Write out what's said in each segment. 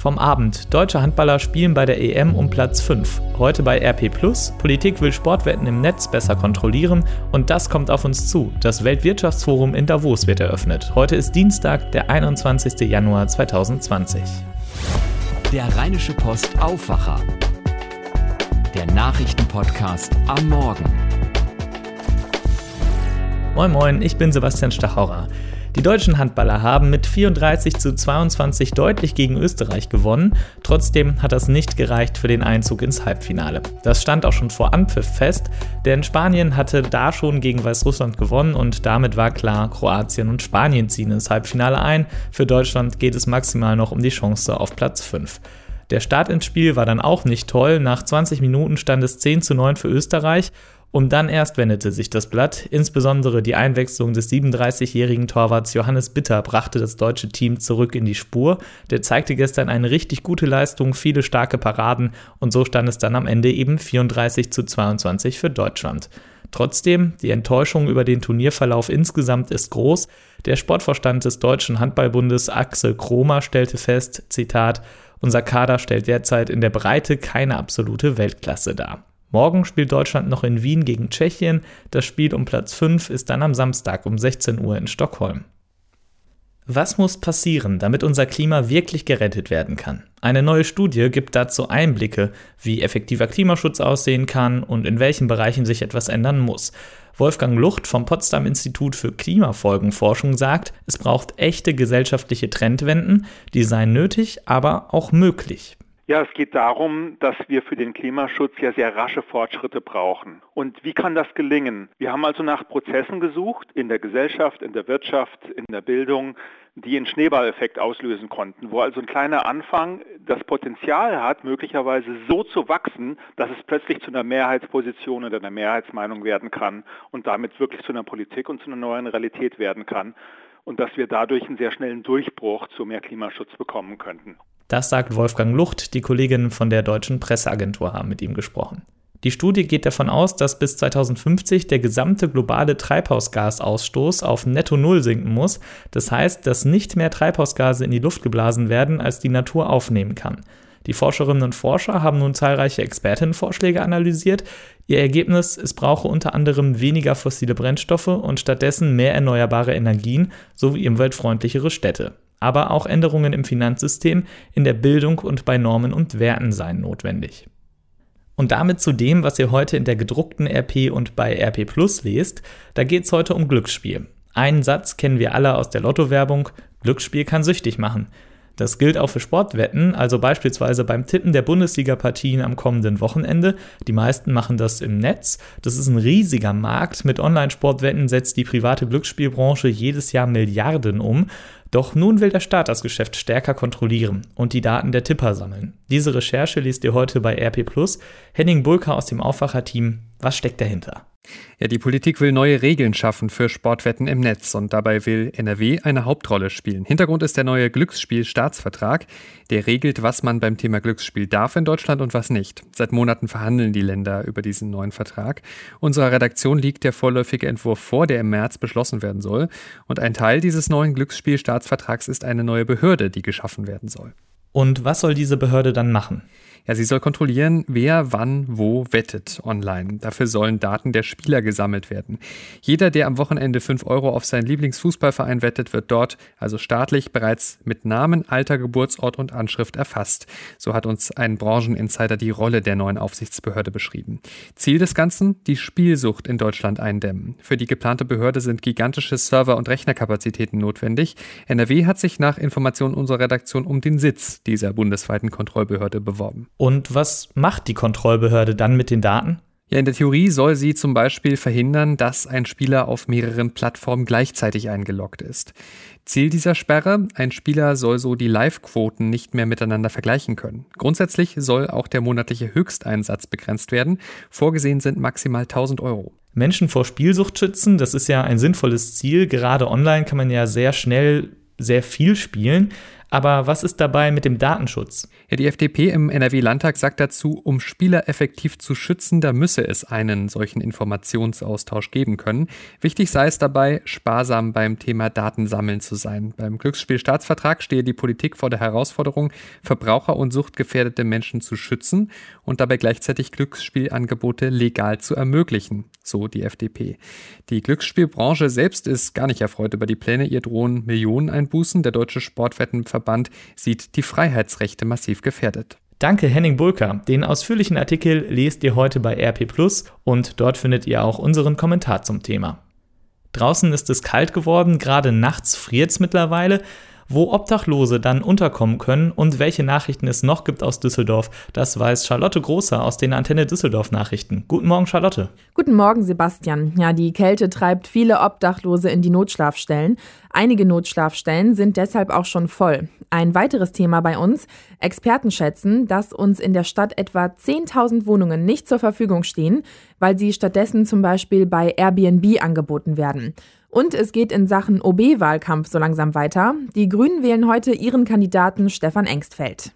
Vom Abend. Deutsche Handballer spielen bei der EM um Platz 5. Heute bei RP Plus. Politik will Sportwetten im Netz besser kontrollieren und das kommt auf uns zu. Das Weltwirtschaftsforum in Davos wird eröffnet. Heute ist Dienstag, der 21. Januar 2020. Der Rheinische Post Aufwacher. Der Nachrichtenpodcast am Morgen. Moin Moin, ich bin Sebastian Stachauer. Die deutschen Handballer haben mit 34 zu 22 deutlich gegen Österreich gewonnen. Trotzdem hat das nicht gereicht für den Einzug ins Halbfinale. Das stand auch schon vor Anpfiff fest, denn Spanien hatte da schon gegen Weißrussland gewonnen und damit war klar, Kroatien und Spanien ziehen ins Halbfinale ein. Für Deutschland geht es maximal noch um die Chance auf Platz 5. Der Start ins Spiel war dann auch nicht toll. Nach 20 Minuten stand es 10 zu 9 für Österreich und dann erst wendete sich das Blatt. Insbesondere die Einwechslung des 37-jährigen Torwarts Johannes Bitter brachte das deutsche Team zurück in die Spur. Der zeigte gestern eine richtig gute Leistung, viele starke Paraden und so stand es dann am Ende eben 34 zu 22 für Deutschland. Trotzdem, die Enttäuschung über den Turnierverlauf insgesamt ist groß. Der Sportvorstand des Deutschen Handballbundes Axel Kromer stellte fest, Zitat, unser Kader stellt derzeit in der Breite keine absolute Weltklasse dar. Morgen spielt Deutschland noch in Wien gegen Tschechien. Das Spiel um Platz 5 ist dann am Samstag um 16 Uhr in Stockholm. Was muss passieren, damit unser Klima wirklich gerettet werden kann? Eine neue Studie gibt dazu Einblicke, wie effektiver Klimaschutz aussehen kann und in welchen Bereichen sich etwas ändern muss. Wolfgang Lucht vom Potsdam Institut für Klimafolgenforschung sagt, es braucht echte gesellschaftliche Trendwenden, die seien nötig, aber auch möglich. Ja, es geht darum, dass wir für den Klimaschutz ja sehr rasche Fortschritte brauchen. Und wie kann das gelingen? Wir haben also nach Prozessen gesucht, in der Gesellschaft, in der Wirtschaft, in der Bildung, die einen Schneeballeffekt auslösen konnten, wo also ein kleiner Anfang das Potenzial hat, möglicherweise so zu wachsen, dass es plötzlich zu einer Mehrheitsposition oder einer Mehrheitsmeinung werden kann und damit wirklich zu einer Politik und zu einer neuen Realität werden kann und dass wir dadurch einen sehr schnellen Durchbruch zu mehr Klimaschutz bekommen könnten. Das sagt Wolfgang Lucht, die Kolleginnen von der Deutschen Presseagentur haben mit ihm gesprochen. Die Studie geht davon aus, dass bis 2050 der gesamte globale Treibhausgasausstoß auf Netto Null sinken muss. Das heißt, dass nicht mehr Treibhausgase in die Luft geblasen werden, als die Natur aufnehmen kann. Die Forscherinnen und Forscher haben nun zahlreiche Expertinnenvorschläge analysiert. Ihr Ergebnis, es brauche unter anderem weniger fossile Brennstoffe und stattdessen mehr erneuerbare Energien sowie umweltfreundlichere Städte aber auch Änderungen im Finanzsystem, in der Bildung und bei Normen und Werten seien notwendig. Und damit zu dem, was ihr heute in der gedruckten RP und bei RP Plus lest, da geht es heute um Glücksspiel. Einen Satz kennen wir alle aus der Lottowerbung, Glücksspiel kann süchtig machen. Das gilt auch für Sportwetten, also beispielsweise beim Tippen der Bundesliga-Partien am kommenden Wochenende. Die meisten machen das im Netz. Das ist ein riesiger Markt. Mit Online-Sportwetten setzt die private Glücksspielbranche jedes Jahr Milliarden um. Doch nun will der Staat das Geschäft stärker kontrollieren und die Daten der Tipper sammeln. Diese Recherche liest ihr heute bei RP Henning Bulka aus dem Aufwacherteam. Was steckt dahinter? Ja, die Politik will neue Regeln schaffen für Sportwetten im Netz und dabei will NRW eine Hauptrolle spielen. Hintergrund ist der neue Glücksspielstaatsvertrag. Der regelt, was man beim Thema Glücksspiel darf in Deutschland und was nicht. Seit Monaten verhandeln die Länder über diesen neuen Vertrag. Unserer Redaktion liegt der vorläufige Entwurf vor, der im März beschlossen werden soll. Und ein Teil dieses neuen Glücksspielstaatsvertrags ist eine neue Behörde, die geschaffen werden soll. Und was soll diese Behörde dann machen? Ja, sie soll kontrollieren, wer wann wo wettet online. Dafür sollen Daten der Spieler gesammelt werden. Jeder, der am Wochenende 5 Euro auf seinen Lieblingsfußballverein wettet, wird dort, also staatlich, bereits mit Namen, Alter, Geburtsort und Anschrift erfasst. So hat uns ein Brancheninsider die Rolle der neuen Aufsichtsbehörde beschrieben. Ziel des Ganzen? Die Spielsucht in Deutschland eindämmen. Für die geplante Behörde sind gigantische Server- und Rechnerkapazitäten notwendig. NRW hat sich nach Informationen unserer Redaktion um den Sitz dieser bundesweiten Kontrollbehörde beworben. Und was macht die Kontrollbehörde dann mit den Daten? Ja, in der Theorie soll sie zum Beispiel verhindern, dass ein Spieler auf mehreren Plattformen gleichzeitig eingeloggt ist. Ziel dieser Sperre, ein Spieler soll so die Live-Quoten nicht mehr miteinander vergleichen können. Grundsätzlich soll auch der monatliche Höchsteinsatz begrenzt werden. Vorgesehen sind maximal 1000 Euro. Menschen vor Spielsucht schützen, das ist ja ein sinnvolles Ziel. Gerade online kann man ja sehr schnell sehr viel spielen. Aber was ist dabei mit dem Datenschutz? Ja, die FDP im NRW-Landtag sagt dazu, um Spieler effektiv zu schützen, da müsse es einen solchen Informationsaustausch geben können. Wichtig sei es dabei, sparsam beim Thema Datensammeln zu sein. Beim Glücksspielstaatsvertrag stehe die Politik vor der Herausforderung, Verbraucher und suchtgefährdete Menschen zu schützen und dabei gleichzeitig Glücksspielangebote legal zu ermöglichen, so die FDP. Die Glücksspielbranche selbst ist gar nicht erfreut über die Pläne. Ihr drohen Millioneneinbußen. Der Deutsche Sportwettenverband sieht die Freiheitsrechte massiv gefährdet. Danke Henning Bulker. Den ausführlichen Artikel lest ihr heute bei RP Plus und dort findet ihr auch unseren Kommentar zum Thema. Draußen ist es kalt geworden, gerade nachts friert es mittlerweile. Wo Obdachlose dann unterkommen können und welche Nachrichten es noch gibt aus Düsseldorf, das weiß Charlotte Großer aus den Antenne Düsseldorf Nachrichten. Guten Morgen, Charlotte. Guten Morgen, Sebastian. Ja, die Kälte treibt viele Obdachlose in die Notschlafstellen. Einige Notschlafstellen sind deshalb auch schon voll. Ein weiteres Thema bei uns. Experten schätzen, dass uns in der Stadt etwa 10.000 Wohnungen nicht zur Verfügung stehen, weil sie stattdessen zum Beispiel bei Airbnb angeboten werden. Und es geht in Sachen OB-Wahlkampf so langsam weiter. Die Grünen wählen heute ihren Kandidaten Stefan Engstfeld.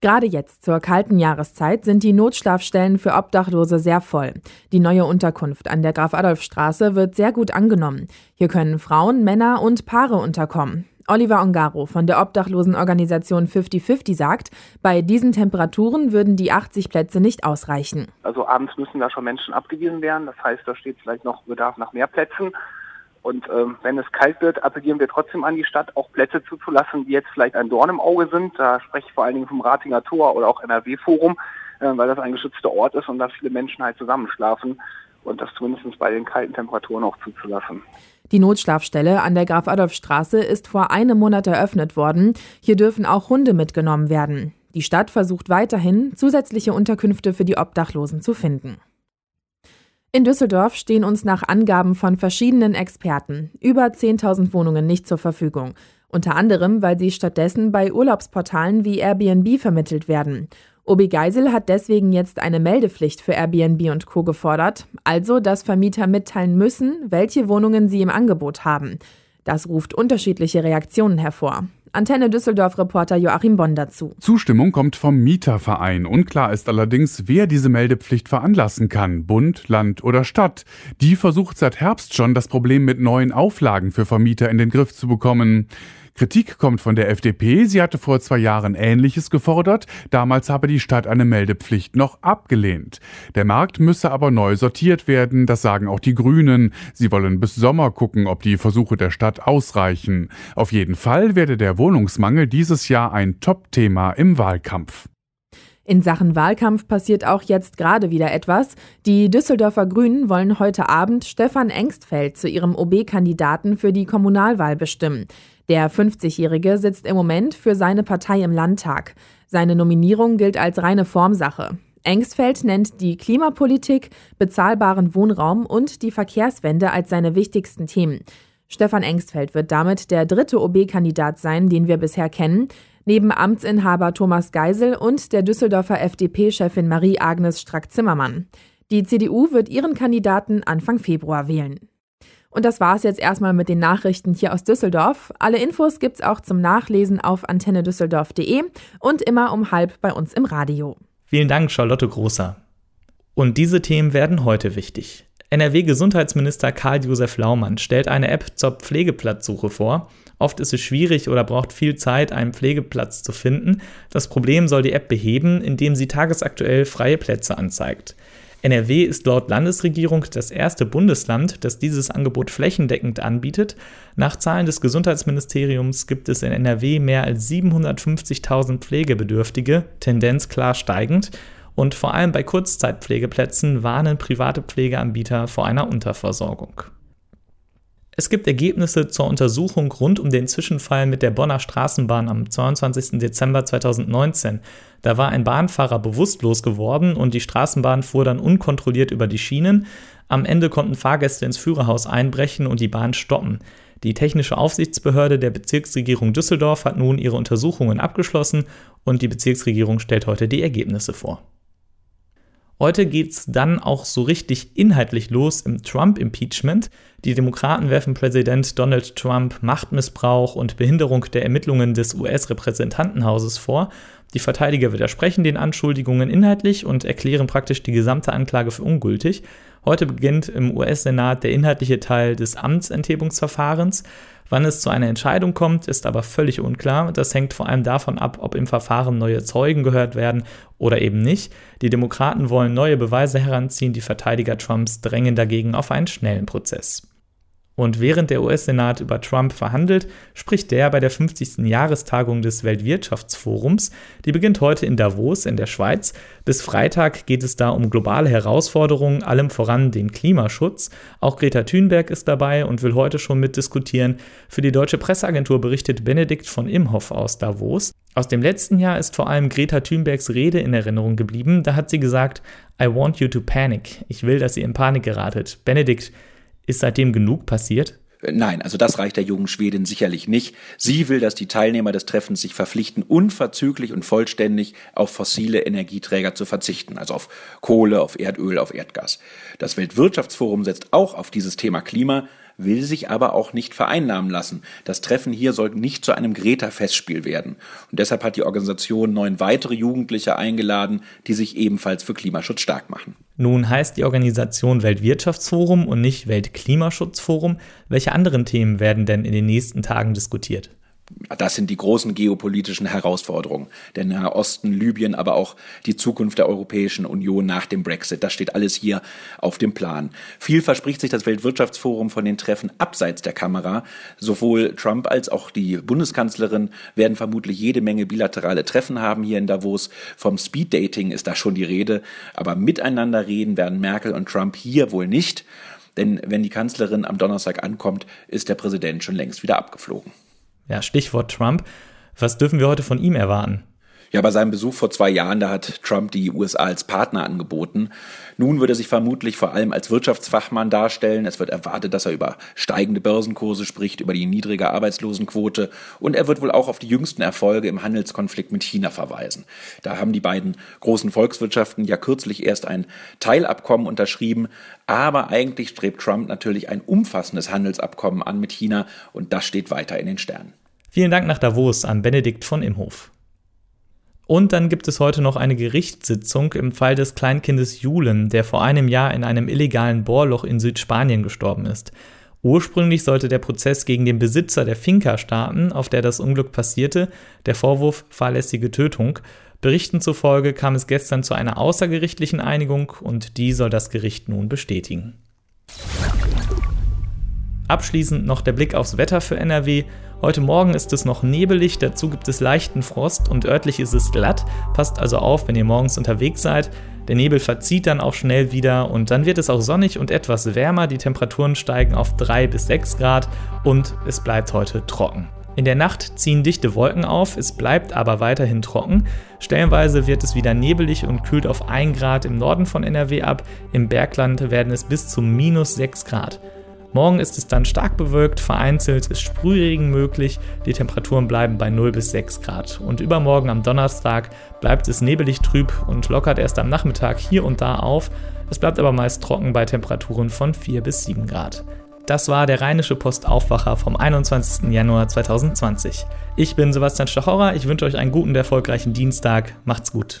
Gerade jetzt zur kalten Jahreszeit sind die Notschlafstellen für Obdachlose sehr voll. Die neue Unterkunft an der Graf-Adolf-Straße wird sehr gut angenommen. Hier können Frauen, Männer und Paare unterkommen. Oliver Ongaro von der Obdachlosenorganisation 5050 sagt, bei diesen Temperaturen würden die 80 Plätze nicht ausreichen. Also abends müssen da schon Menschen abgewiesen werden. Das heißt, da steht vielleicht noch Bedarf nach mehr Plätzen. Und ähm, wenn es kalt wird, appellieren wir trotzdem an die Stadt, auch Plätze zuzulassen, die jetzt vielleicht ein Dorn im Auge sind. Da spreche ich vor allen Dingen vom Ratinger Tor oder auch NRW-Forum, äh, weil das ein geschützter Ort ist und da viele Menschen halt zusammenschlafen. Und das zumindest bei den kalten Temperaturen auch zuzulassen. Die Notschlafstelle an der Graf-Adolf-Straße ist vor einem Monat eröffnet worden. Hier dürfen auch Hunde mitgenommen werden. Die Stadt versucht weiterhin, zusätzliche Unterkünfte für die Obdachlosen zu finden. In Düsseldorf stehen uns nach Angaben von verschiedenen Experten über 10.000 Wohnungen nicht zur Verfügung. Unter anderem, weil sie stattdessen bei Urlaubsportalen wie Airbnb vermittelt werden. OB Geisel hat deswegen jetzt eine Meldepflicht für Airbnb und Co. gefordert, also dass Vermieter mitteilen müssen, welche Wohnungen sie im Angebot haben. Das ruft unterschiedliche Reaktionen hervor. Antenne Düsseldorf-Reporter Joachim Bonn dazu. Zustimmung kommt vom Mieterverein. Unklar ist allerdings, wer diese Meldepflicht veranlassen kann. Bund, Land oder Stadt. Die versucht seit Herbst schon, das Problem mit neuen Auflagen für Vermieter in den Griff zu bekommen. Kritik kommt von der FDP. Sie hatte vor zwei Jahren Ähnliches gefordert. Damals habe die Stadt eine Meldepflicht noch abgelehnt. Der Markt müsse aber neu sortiert werden. Das sagen auch die Grünen. Sie wollen bis Sommer gucken, ob die Versuche der Stadt ausreichen. Auf jeden Fall werde der Wohnungsmangel dieses Jahr ein Top-Thema im Wahlkampf. In Sachen Wahlkampf passiert auch jetzt gerade wieder etwas. Die Düsseldorfer Grünen wollen heute Abend Stefan Engstfeld zu ihrem OB-Kandidaten für die Kommunalwahl bestimmen. Der 50-Jährige sitzt im Moment für seine Partei im Landtag. Seine Nominierung gilt als reine Formsache. Engstfeld nennt die Klimapolitik, bezahlbaren Wohnraum und die Verkehrswende als seine wichtigsten Themen. Stefan Engstfeld wird damit der dritte OB-Kandidat sein, den wir bisher kennen, neben Amtsinhaber Thomas Geisel und der Düsseldorfer FDP-Chefin Marie-Agnes Strack-Zimmermann. Die CDU wird ihren Kandidaten Anfang Februar wählen. Und das war es jetzt erstmal mit den Nachrichten hier aus Düsseldorf. Alle Infos gibt's auch zum Nachlesen auf antennedüsseldorf.de und immer um halb bei uns im Radio. Vielen Dank, Charlotte Großer. Und diese Themen werden heute wichtig. NRW-Gesundheitsminister Karl-Josef Laumann stellt eine App zur Pflegeplatzsuche vor. Oft ist es schwierig oder braucht viel Zeit, einen Pflegeplatz zu finden. Das Problem soll die App beheben, indem sie tagesaktuell freie Plätze anzeigt. NRW ist laut Landesregierung das erste Bundesland, das dieses Angebot flächendeckend anbietet. Nach Zahlen des Gesundheitsministeriums gibt es in NRW mehr als 750.000 Pflegebedürftige, Tendenz klar steigend. Und vor allem bei Kurzzeitpflegeplätzen warnen private Pflegeanbieter vor einer Unterversorgung. Es gibt Ergebnisse zur Untersuchung rund um den Zwischenfall mit der Bonner Straßenbahn am 22. Dezember 2019. Da war ein Bahnfahrer bewusstlos geworden und die Straßenbahn fuhr dann unkontrolliert über die Schienen. Am Ende konnten Fahrgäste ins Führerhaus einbrechen und die Bahn stoppen. Die technische Aufsichtsbehörde der Bezirksregierung Düsseldorf hat nun ihre Untersuchungen abgeschlossen und die Bezirksregierung stellt heute die Ergebnisse vor. Heute geht's dann auch so richtig inhaltlich los im Trump-Impeachment. Die Demokraten werfen Präsident Donald Trump Machtmissbrauch und Behinderung der Ermittlungen des US-Repräsentantenhauses vor. Die Verteidiger widersprechen den Anschuldigungen inhaltlich und erklären praktisch die gesamte Anklage für ungültig. Heute beginnt im US-Senat der inhaltliche Teil des Amtsenthebungsverfahrens. Wann es zu einer Entscheidung kommt, ist aber völlig unklar. Das hängt vor allem davon ab, ob im Verfahren neue Zeugen gehört werden oder eben nicht. Die Demokraten wollen neue Beweise heranziehen, die Verteidiger Trumps drängen dagegen auf einen schnellen Prozess. Und während der US-Senat über Trump verhandelt, spricht der bei der 50. Jahrestagung des Weltwirtschaftsforums. Die beginnt heute in Davos in der Schweiz. Bis Freitag geht es da um globale Herausforderungen, allem voran den Klimaschutz. Auch Greta Thunberg ist dabei und will heute schon mitdiskutieren. Für die deutsche Presseagentur berichtet Benedikt von Imhoff aus Davos. Aus dem letzten Jahr ist vor allem Greta Thunbergs Rede in Erinnerung geblieben. Da hat sie gesagt, I want you to panic. Ich will, dass ihr in Panik geratet. Benedikt, ist seitdem genug passiert? Nein, also das reicht der jungen Schwedin sicherlich nicht. Sie will, dass die Teilnehmer des Treffens sich verpflichten, unverzüglich und vollständig auf fossile Energieträger zu verzichten, also auf Kohle, auf Erdöl, auf Erdgas. Das Weltwirtschaftsforum setzt auch auf dieses Thema Klima, will sich aber auch nicht vereinnahmen lassen. Das Treffen hier soll nicht zu einem Greta-Festspiel werden. Und deshalb hat die Organisation neun weitere Jugendliche eingeladen, die sich ebenfalls für Klimaschutz stark machen. Nun heißt die Organisation Weltwirtschaftsforum und nicht Weltklimaschutzforum. Welche anderen Themen werden denn in den nächsten Tagen diskutiert? Das sind die großen geopolitischen Herausforderungen. Der Nahe Osten, Libyen, aber auch die Zukunft der Europäischen Union nach dem Brexit. Das steht alles hier auf dem Plan. Viel verspricht sich das Weltwirtschaftsforum von den Treffen abseits der Kamera. Sowohl Trump als auch die Bundeskanzlerin werden vermutlich jede Menge bilaterale Treffen haben hier in Davos. Vom Speeddating ist da schon die Rede. Aber miteinander reden werden Merkel und Trump hier wohl nicht. Denn wenn die Kanzlerin am Donnerstag ankommt, ist der Präsident schon längst wieder abgeflogen. Ja, Stichwort Trump. Was dürfen wir heute von ihm erwarten? Ja, bei seinem Besuch vor zwei Jahren, da hat Trump die USA als Partner angeboten. Nun wird er sich vermutlich vor allem als Wirtschaftsfachmann darstellen. Es wird erwartet, dass er über steigende Börsenkurse spricht, über die niedrige Arbeitslosenquote und er wird wohl auch auf die jüngsten Erfolge im Handelskonflikt mit China verweisen. Da haben die beiden großen Volkswirtschaften ja kürzlich erst ein Teilabkommen unterschrieben, aber eigentlich strebt Trump natürlich ein umfassendes Handelsabkommen an mit China und das steht weiter in den Sternen. Vielen Dank nach Davos an Benedikt von Imhof. Und dann gibt es heute noch eine Gerichtssitzung im Fall des Kleinkindes Julen, der vor einem Jahr in einem illegalen Bohrloch in Südspanien gestorben ist. Ursprünglich sollte der Prozess gegen den Besitzer der Finca starten, auf der das Unglück passierte, der Vorwurf fahrlässige Tötung. Berichten zufolge kam es gestern zu einer außergerichtlichen Einigung und die soll das Gericht nun bestätigen. Abschließend noch der Blick aufs Wetter für NRW. Heute Morgen ist es noch nebelig, dazu gibt es leichten Frost und örtlich ist es glatt. Passt also auf, wenn ihr morgens unterwegs seid. Der Nebel verzieht dann auch schnell wieder und dann wird es auch sonnig und etwas wärmer. Die Temperaturen steigen auf 3 bis 6 Grad und es bleibt heute trocken. In der Nacht ziehen dichte Wolken auf, es bleibt aber weiterhin trocken. Stellenweise wird es wieder nebelig und kühlt auf 1 Grad im Norden von NRW ab. Im Bergland werden es bis zu minus 6 Grad. Morgen ist es dann stark bewölkt, vereinzelt ist Sprühregen möglich, die Temperaturen bleiben bei 0 bis 6 Grad. Und übermorgen am Donnerstag bleibt es nebelig trüb und lockert erst am Nachmittag hier und da auf. Es bleibt aber meist trocken bei Temperaturen von 4 bis 7 Grad. Das war der Rheinische Postaufwacher vom 21. Januar 2020. Ich bin Sebastian Stachorra, ich wünsche euch einen guten, erfolgreichen Dienstag. Macht's gut.